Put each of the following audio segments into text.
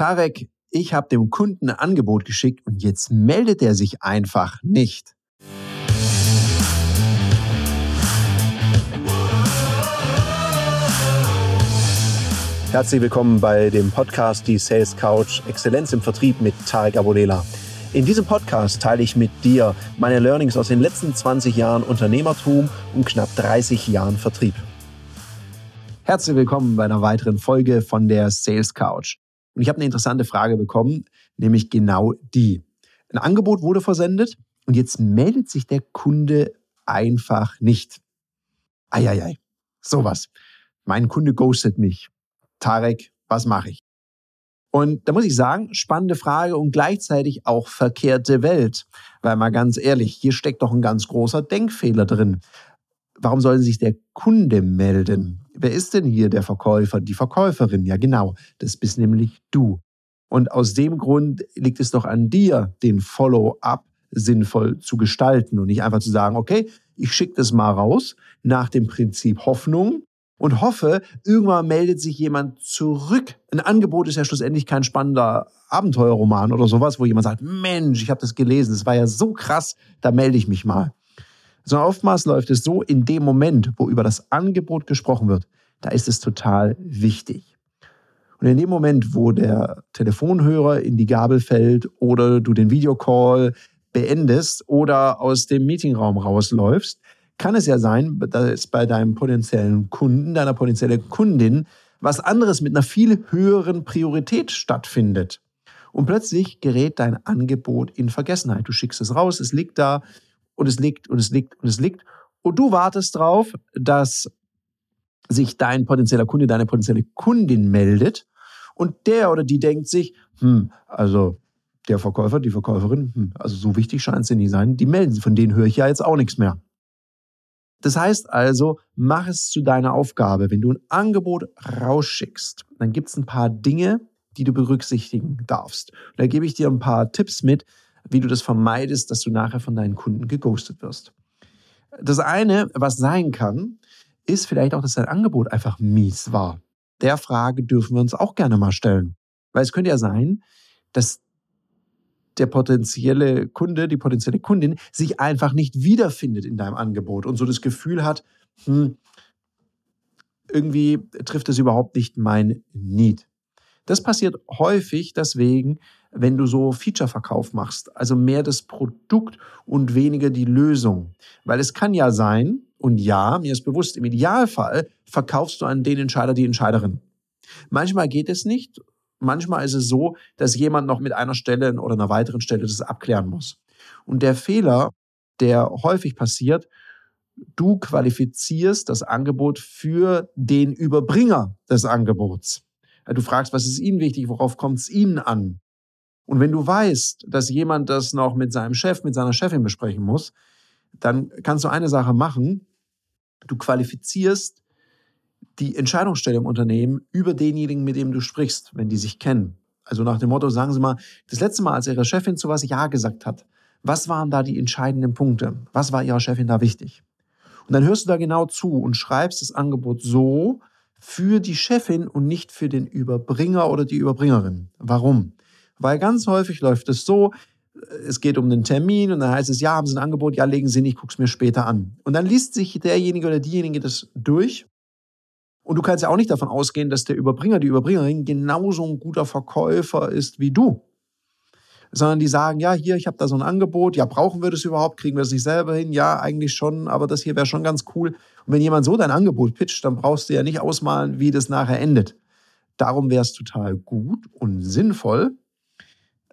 Tarek, ich habe dem Kunden ein Angebot geschickt und jetzt meldet er sich einfach nicht. Herzlich willkommen bei dem Podcast Die Sales Couch Exzellenz im Vertrieb mit Tarek Abodela. In diesem Podcast teile ich mit dir meine Learnings aus den letzten 20 Jahren Unternehmertum und knapp 30 Jahren Vertrieb. Herzlich willkommen bei einer weiteren Folge von der Sales Couch. Und ich habe eine interessante Frage bekommen, nämlich genau die. Ein Angebot wurde versendet und jetzt meldet sich der Kunde einfach nicht. Eieiei, sowas. Mein Kunde ghostet mich. Tarek, was mache ich? Und da muss ich sagen, spannende Frage und gleichzeitig auch verkehrte Welt. Weil mal ganz ehrlich, hier steckt doch ein ganz großer Denkfehler drin. Warum soll sich der Kunde melden? Wer ist denn hier der Verkäufer, die Verkäuferin? Ja, genau, das bist nämlich du. Und aus dem Grund liegt es doch an dir, den Follow-up sinnvoll zu gestalten und nicht einfach zu sagen, okay, ich schicke das mal raus nach dem Prinzip Hoffnung und hoffe, irgendwann meldet sich jemand zurück. Ein Angebot ist ja schlussendlich kein spannender Abenteuerroman oder sowas, wo jemand sagt, Mensch, ich habe das gelesen, das war ja so krass, da melde ich mich mal. Sondern oftmals läuft es so, in dem Moment, wo über das Angebot gesprochen wird, da ist es total wichtig. Und in dem Moment, wo der Telefonhörer in die Gabel fällt oder du den Videocall beendest oder aus dem Meetingraum rausläufst, kann es ja sein, dass bei deinem potenziellen Kunden, deiner potenziellen Kundin was anderes mit einer viel höheren Priorität stattfindet. Und plötzlich gerät dein Angebot in Vergessenheit. Du schickst es raus, es liegt da und es liegt und es liegt und es liegt. Und du wartest darauf, dass sich dein potenzieller Kunde, deine potenzielle Kundin meldet. Und der oder die denkt sich, hm, also der Verkäufer, die Verkäuferin, hm, also so wichtig scheint es nicht sein, die melden, von denen höre ich ja jetzt auch nichts mehr. Das heißt also, mach es zu deiner Aufgabe. Wenn du ein Angebot rausschickst, dann gibt es ein paar Dinge, die du berücksichtigen darfst. Und da gebe ich dir ein paar Tipps mit, wie du das vermeidest, dass du nachher von deinen Kunden geghostet wirst. Das eine, was sein kann, ist vielleicht auch, dass dein Angebot einfach mies war. Der Frage dürfen wir uns auch gerne mal stellen. Weil es könnte ja sein, dass der potenzielle Kunde, die potenzielle Kundin sich einfach nicht wiederfindet in deinem Angebot und so das Gefühl hat, hm, irgendwie trifft es überhaupt nicht mein Need. Das passiert häufig deswegen, wenn du so Feature-Verkauf machst, also mehr das Produkt und weniger die Lösung. Weil es kann ja sein, und ja, mir ist bewusst, im Idealfall verkaufst du an den Entscheider die Entscheiderin. Manchmal geht es nicht manchmal ist es so, dass jemand noch mit einer Stelle oder einer weiteren Stelle das abklären muss. Und der Fehler, der häufig passiert, du qualifizierst das Angebot für den Überbringer des Angebots. Du fragst, was ist Ihnen wichtig, worauf kommt es Ihnen an? Und wenn du weißt, dass jemand das noch mit seinem Chef, mit seiner Chefin besprechen muss, dann kannst du eine Sache machen. Du qualifizierst die Entscheidungsstelle im Unternehmen über denjenigen, mit dem du sprichst, wenn die sich kennen. Also nach dem Motto, sagen Sie mal, das letzte Mal, als Ihre Chefin zu was Ja gesagt hat, was waren da die entscheidenden Punkte? Was war Ihrer Chefin da wichtig? Und dann hörst du da genau zu und schreibst das Angebot so für die Chefin und nicht für den Überbringer oder die Überbringerin. Warum? Weil ganz häufig läuft es so, es geht um den Termin und dann heißt es, ja, haben Sie ein Angebot, ja, legen Sie nicht, guck's mir später an. Und dann liest sich derjenige oder diejenige das durch und du kannst ja auch nicht davon ausgehen, dass der Überbringer, die Überbringerin genauso ein guter Verkäufer ist wie du. Sondern die sagen, ja, hier, ich habe da so ein Angebot, ja, brauchen wir das überhaupt? Kriegen wir das nicht selber hin? Ja, eigentlich schon, aber das hier wäre schon ganz cool. Und wenn jemand so dein Angebot pitcht, dann brauchst du ja nicht ausmalen, wie das nachher endet. Darum wäre es total gut und sinnvoll,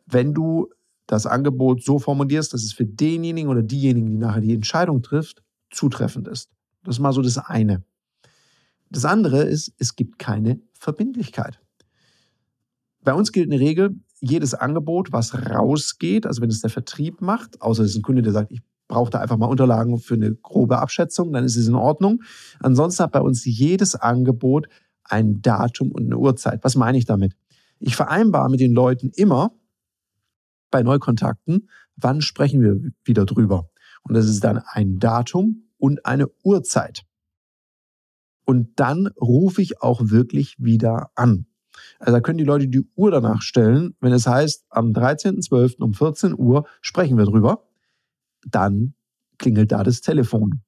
wenn du das Angebot so formulierst, dass es für denjenigen oder diejenigen, die nachher die Entscheidung trifft, zutreffend ist. Das ist mal so das eine. Das andere ist, es gibt keine Verbindlichkeit. Bei uns gilt eine Regel, jedes Angebot, was rausgeht, also wenn es der Vertrieb macht, außer es ist ein Kunde, der sagt, ich brauche da einfach mal Unterlagen für eine grobe Abschätzung, dann ist es in Ordnung. Ansonsten hat bei uns jedes Angebot ein Datum und eine Uhrzeit. Was meine ich damit? Ich vereinbare mit den Leuten immer bei Neukontakten, wann sprechen wir wieder drüber. Und das ist dann ein Datum und eine Uhrzeit und dann rufe ich auch wirklich wieder an. Also da können die Leute die Uhr danach stellen. Wenn es heißt, am 13.12. um 14 Uhr sprechen wir drüber, dann klingelt da das Telefon.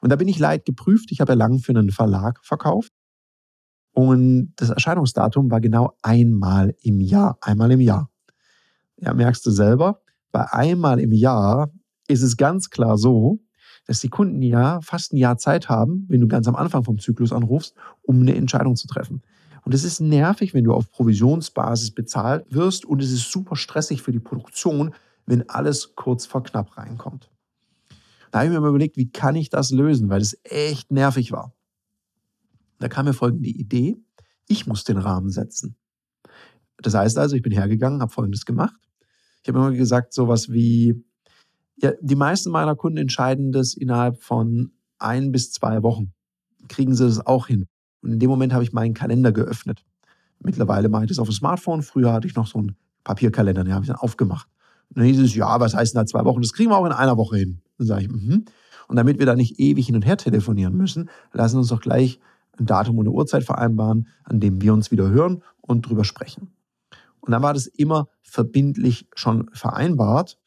Und da bin ich leid geprüft. Ich habe ja lange für einen Verlag verkauft. Und das Erscheinungsdatum war genau einmal im Jahr. Einmal im Jahr. Ja, merkst du selber, bei einmal im Jahr ist es ganz klar so, dass die Kunden ja fast ein Jahr Zeit haben, wenn du ganz am Anfang vom Zyklus anrufst, um eine Entscheidung zu treffen. Und es ist nervig, wenn du auf Provisionsbasis bezahlt wirst und es ist super stressig für die Produktion, wenn alles kurz vor knapp reinkommt. Da habe ich mir mal überlegt, wie kann ich das lösen, weil es echt nervig war. Da kam mir folgende Idee. Ich muss den Rahmen setzen. Das heißt also, ich bin hergegangen, habe Folgendes gemacht. Ich habe immer gesagt, sowas wie, ja, die meisten meiner Kunden entscheiden das innerhalb von ein bis zwei Wochen. Kriegen sie das auch hin? Und in dem Moment habe ich meinen Kalender geöffnet. Mittlerweile mache ich das auf dem Smartphone. Früher hatte ich noch so einen Papierkalender, den habe ich dann aufgemacht. Und dann hieß es, ja, was heißt denn da zwei Wochen? Das kriegen wir auch in einer Woche hin. Dann sage ich, mhm. Und damit wir da nicht ewig hin und her telefonieren müssen, lassen uns doch gleich ein Datum und eine Uhrzeit vereinbaren, an dem wir uns wieder hören und drüber sprechen. Und dann war das immer verbindlich schon vereinbart.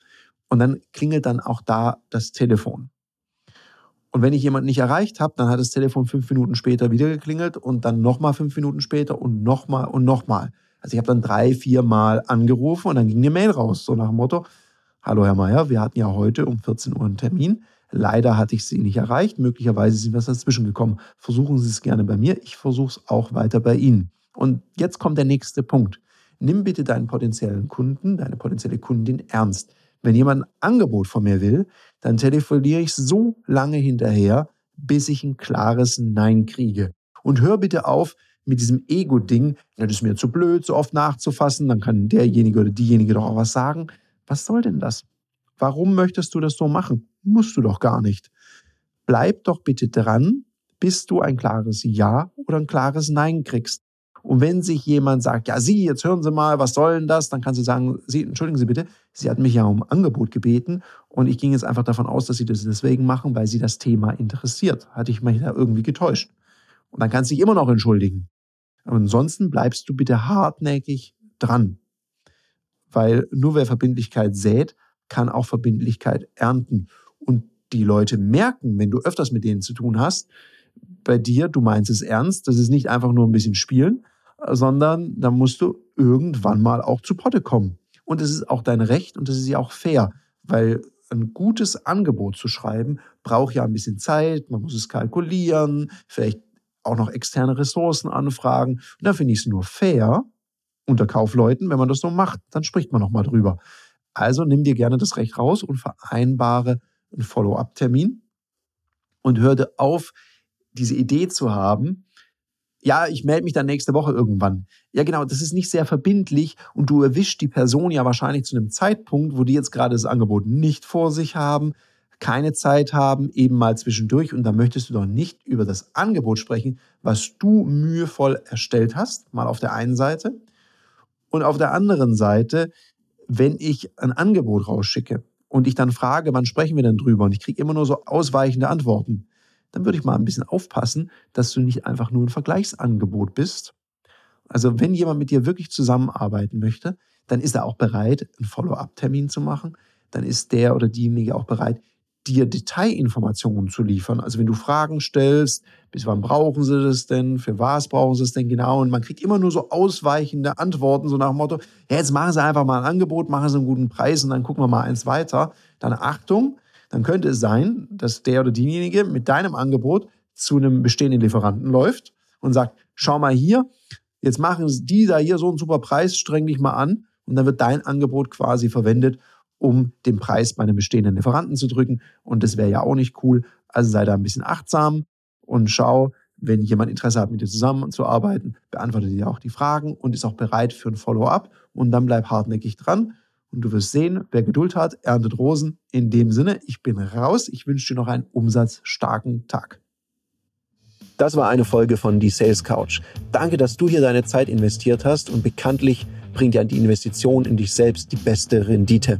Und dann klingelt dann auch da das Telefon. Und wenn ich jemanden nicht erreicht habe, dann hat das Telefon fünf Minuten später wieder geklingelt und dann nochmal fünf Minuten später und nochmal und nochmal. Also ich habe dann drei, vier Mal angerufen und dann ging eine Mail raus, so nach dem Motto, hallo Herr Meier, wir hatten ja heute um 14 Uhr einen Termin. Leider hatte ich Sie nicht erreicht. Möglicherweise sind wir dazwischen gekommen. Versuchen Sie es gerne bei mir. Ich versuche es auch weiter bei Ihnen. Und jetzt kommt der nächste Punkt. Nimm bitte deinen potenziellen Kunden, deine potenzielle Kundin ernst. Wenn jemand ein Angebot von mir will, dann telefoniere ich so lange hinterher, bis ich ein klares Nein kriege. Und hör bitte auf mit diesem Ego-Ding, das ist mir zu blöd, so oft nachzufassen, dann kann derjenige oder diejenige doch auch was sagen. Was soll denn das? Warum möchtest du das so machen? Musst du doch gar nicht. Bleib doch bitte dran, bis du ein klares Ja oder ein klares Nein kriegst. Und wenn sich jemand sagt, ja, Sie, jetzt hören Sie mal, was soll denn das? Dann kannst du sagen, Sie, entschuldigen Sie bitte, Sie hatten mich ja um Angebot gebeten und ich ging jetzt einfach davon aus, dass Sie das deswegen machen, weil Sie das Thema interessiert. Hatte ich mich da irgendwie getäuscht. Und dann kannst du dich immer noch entschuldigen. Aber ansonsten bleibst du bitte hartnäckig dran. Weil nur wer Verbindlichkeit sät, kann auch Verbindlichkeit ernten. Und die Leute merken, wenn du öfters mit denen zu tun hast, bei dir, du meinst es ernst, das ist nicht einfach nur ein bisschen spielen, sondern da musst du irgendwann mal auch zu Potte kommen. Und es ist auch dein Recht und es ist ja auch fair, weil ein gutes Angebot zu schreiben braucht ja ein bisschen Zeit, man muss es kalkulieren, vielleicht auch noch externe Ressourcen anfragen. Und da finde ich es nur fair unter Kaufleuten, wenn man das so macht, dann spricht man nochmal drüber. Also nimm dir gerne das Recht raus und vereinbare einen Follow-up-Termin und hör dir auf, diese Idee zu haben, ja, ich melde mich dann nächste Woche irgendwann. Ja, genau, das ist nicht sehr verbindlich und du erwischst die Person ja wahrscheinlich zu einem Zeitpunkt, wo die jetzt gerade das Angebot nicht vor sich haben, keine Zeit haben, eben mal zwischendurch und da möchtest du doch nicht über das Angebot sprechen, was du mühevoll erstellt hast, mal auf der einen Seite. Und auf der anderen Seite, wenn ich ein Angebot rausschicke und ich dann frage, wann sprechen wir denn drüber und ich kriege immer nur so ausweichende Antworten, dann würde ich mal ein bisschen aufpassen, dass du nicht einfach nur ein Vergleichsangebot bist. Also wenn jemand mit dir wirklich zusammenarbeiten möchte, dann ist er auch bereit, einen Follow-up-Termin zu machen. Dann ist der oder diejenige auch bereit, dir Detailinformationen zu liefern. Also wenn du Fragen stellst, bis wann brauchen sie das denn, für was brauchen sie es denn genau? Und man kriegt immer nur so ausweichende Antworten, so nach dem Motto, ja, jetzt machen sie einfach mal ein Angebot, machen sie einen guten Preis und dann gucken wir mal eins weiter. Dann Achtung, dann könnte es sein, dass der oder diejenige mit deinem Angebot zu einem bestehenden Lieferanten läuft und sagt, schau mal hier, jetzt machen die da hier so einen super Preis, streng dich mal an. Und dann wird dein Angebot quasi verwendet, um den Preis bei einem bestehenden Lieferanten zu drücken. Und das wäre ja auch nicht cool. Also sei da ein bisschen achtsam und schau, wenn jemand Interesse hat, mit dir zusammenzuarbeiten, beantworte dir auch die Fragen und ist auch bereit für ein Follow-up. Und dann bleib hartnäckig dran und du wirst sehen, wer Geduld hat, erntet Rosen. In dem Sinne, ich bin raus. Ich wünsche dir noch einen umsatzstarken Tag. Das war eine Folge von Die Sales Couch. Danke, dass du hier deine Zeit investiert hast und bekanntlich bringt ja die Investition in dich selbst die beste Rendite.